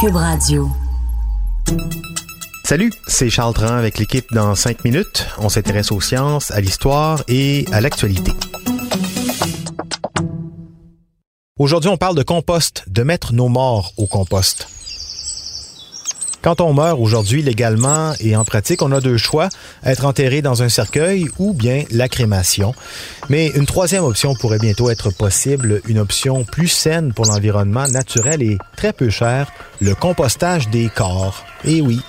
Cube Radio. Salut, c'est Charles Tran avec l'équipe dans 5 minutes. On s'intéresse aux sciences, à l'histoire et à l'actualité. Aujourd'hui, on parle de compost, de mettre nos morts au compost. Quand on meurt aujourd'hui légalement et en pratique, on a deux choix, être enterré dans un cercueil ou bien la crémation. Mais une troisième option pourrait bientôt être possible, une option plus saine pour l'environnement naturel et très peu chère, le compostage des corps. Et oui,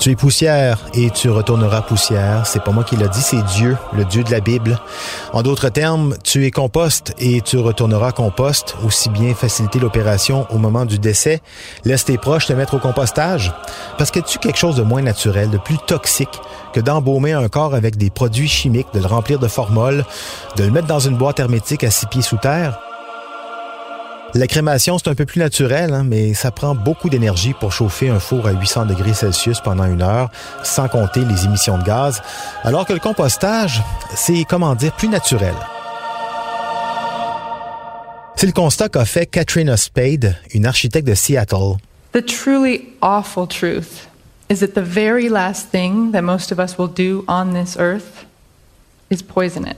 Tu es poussière et tu retourneras poussière. C'est pas moi qui l'a dit, c'est Dieu, le Dieu de la Bible. En d'autres termes, tu es compost et tu retourneras compost. Aussi bien faciliter l'opération au moment du décès. Laisse tes proches te mettre au compostage. Parce que tu quelque chose de moins naturel, de plus toxique que d'embaumer un corps avec des produits chimiques, de le remplir de formol, de le mettre dans une boîte hermétique à six pieds sous terre? La crémation, c'est un peu plus naturel, hein, mais ça prend beaucoup d'énergie pour chauffer un four à 800 degrés Celsius pendant une heure, sans compter les émissions de gaz, alors que le compostage, c'est, comment dire, plus naturel. C'est le constat qu'a fait Katrina Spade, une architecte de Seattle. The truly awful truth is that the very last thing that most of us will do on this earth is poison it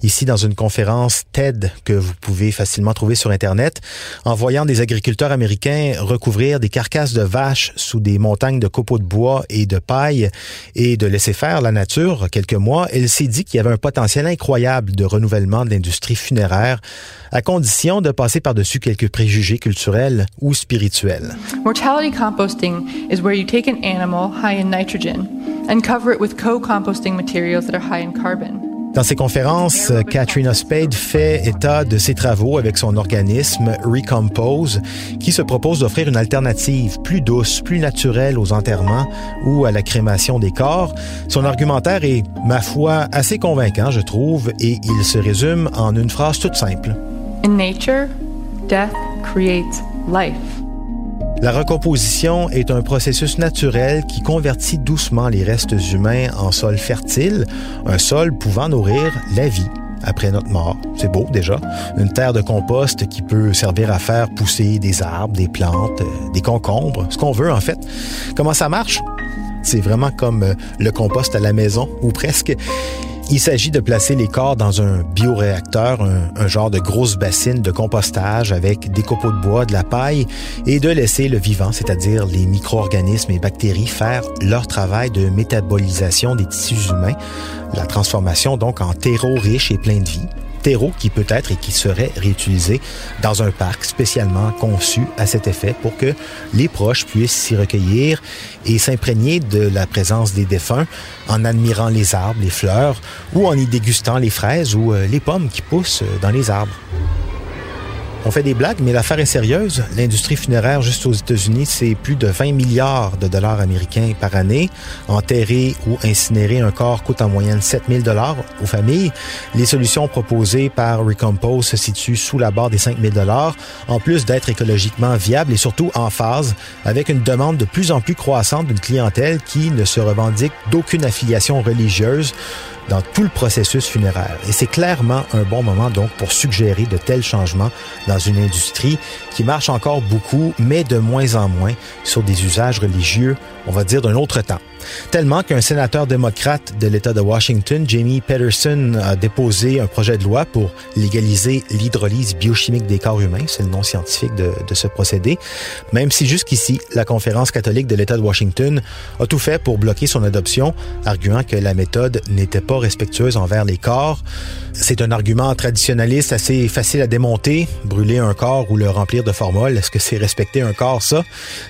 ici dans une conférence TED que vous pouvez facilement trouver sur Internet, en voyant des agriculteurs américains recouvrir des carcasses de vaches sous des montagnes de copeaux de bois et de paille et de laisser faire la nature quelques mois, elle s'est dit qu'il y avait un potentiel incroyable de renouvellement de l'industrie funéraire à condition de passer par-dessus quelques préjugés culturels ou spirituels. Mortality composting is where you take an animal high in nitrogen and cover it with co-composting materials that are high in carbon. Dans ses conférences, Katrina Spade fait état de ses travaux avec son organisme Recompose, qui se propose d'offrir une alternative plus douce, plus naturelle aux enterrements ou à la crémation des corps. Son argumentaire est, ma foi, assez convaincant, je trouve, et il se résume en une phrase toute simple. In nature, death creates life. La recomposition est un processus naturel qui convertit doucement les restes humains en sol fertile, un sol pouvant nourrir la vie après notre mort. C'est beau déjà. Une terre de compost qui peut servir à faire pousser des arbres, des plantes, euh, des concombres, ce qu'on veut en fait. Comment ça marche? C'est vraiment comme euh, le compost à la maison, ou presque. Il s'agit de placer les corps dans un bioréacteur, un, genre de grosse bassine de compostage avec des copeaux de bois, de la paille et de laisser le vivant, c'est-à-dire les micro-organismes et bactéries, faire leur travail de métabolisation des tissus humains, la transformation donc en terreau riche et plein de vie terreau qui peut être et qui serait réutilisé dans un parc spécialement conçu à cet effet pour que les proches puissent s'y recueillir et s'imprégner de la présence des défunts en admirant les arbres, les fleurs ou en y dégustant les fraises ou euh, les pommes qui poussent dans les arbres. On fait des blagues, mais l'affaire est sérieuse. L'industrie funéraire juste aux États-Unis, c'est plus de 20 milliards de dollars américains par année. Enterrer ou incinérer un corps coûte en moyenne 7 000 dollars aux familles. Les solutions proposées par Recompose se situent sous la barre des 5 000 dollars, en plus d'être écologiquement viables et surtout en phase avec une demande de plus en plus croissante d'une clientèle qui ne se revendique d'aucune affiliation religieuse dans tout le processus funéraire. Et c'est clairement un bon moment donc pour suggérer de tels changements dans une industrie qui marche encore beaucoup, mais de moins en moins sur des usages religieux, on va dire d'un autre temps. Tellement qu'un sénateur démocrate de l'État de Washington, Jamie Patterson, a déposé un projet de loi pour légaliser l'hydrolyse biochimique des corps humains, c'est le nom scientifique de, de ce procédé, même si jusqu'ici, la conférence catholique de l'État de Washington a tout fait pour bloquer son adoption, arguant que la méthode n'était pas respectueuse envers les corps. C'est un argument traditionnaliste assez facile à démonter. Brûler un corps ou le remplir de formol, est-ce que c'est respecter un corps, ça?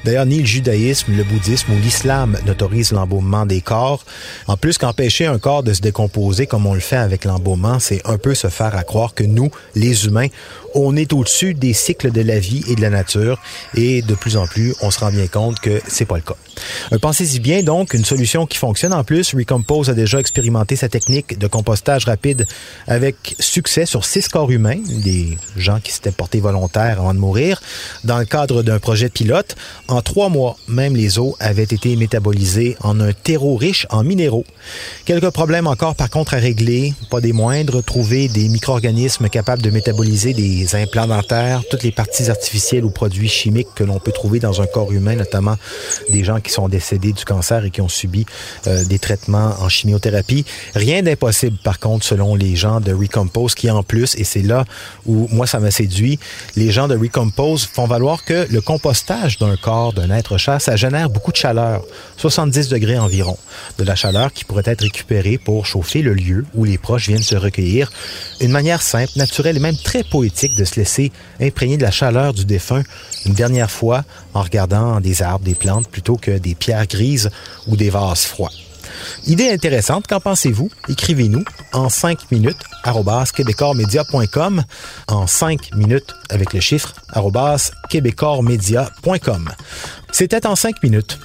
D'ailleurs, ni le judaïsme, le bouddhisme ou l'islam n'autorisent l'embaumement des corps. En plus qu'empêcher un corps de se décomposer comme on le fait avec l'embaumement, c'est un peu se faire à croire que nous, les humains, on est au-dessus des cycles de la vie et de la nature et de plus en plus, on se rend bien compte que c'est pas le cas. Pensez-y bien donc, une solution qui fonctionne en plus. Recompose a déjà expérimenté sa technique de compostage rapide avec succès sur six corps humains, des gens qui s'étaient portés volontaires avant de mourir. Dans le cadre d'un projet pilote, en trois mois, même les eaux avaient été métabolisées en un terreau riche en minéraux. Quelques problèmes encore par contre à régler, pas des moindres, trouver des micro-organismes capables de métaboliser des implants dentaires, toutes les parties artificielles ou produits chimiques que l'on peut trouver dans un corps humain, notamment des gens qui sont décédés du cancer et qui ont subi euh, des traitements en chimiothérapie. D'impossible par contre selon les gens de Recompose qui en plus, et c'est là où moi ça m'a séduit, les gens de Recompose font valoir que le compostage d'un corps, d'un être cher, ça génère beaucoup de chaleur, 70 degrés environ, de la chaleur qui pourrait être récupérée pour chauffer le lieu où les proches viennent se recueillir. Une manière simple, naturelle et même très poétique de se laisser imprégner de la chaleur du défunt une dernière fois en regardant des arbres, des plantes plutôt que des pierres grises ou des vases froids. Idée intéressante, qu'en pensez-vous? Écrivez-nous en 5 minutes québécoismedia.com en 5 minutes avec le chiffre québécoismedia.com. C'était en 5 minutes.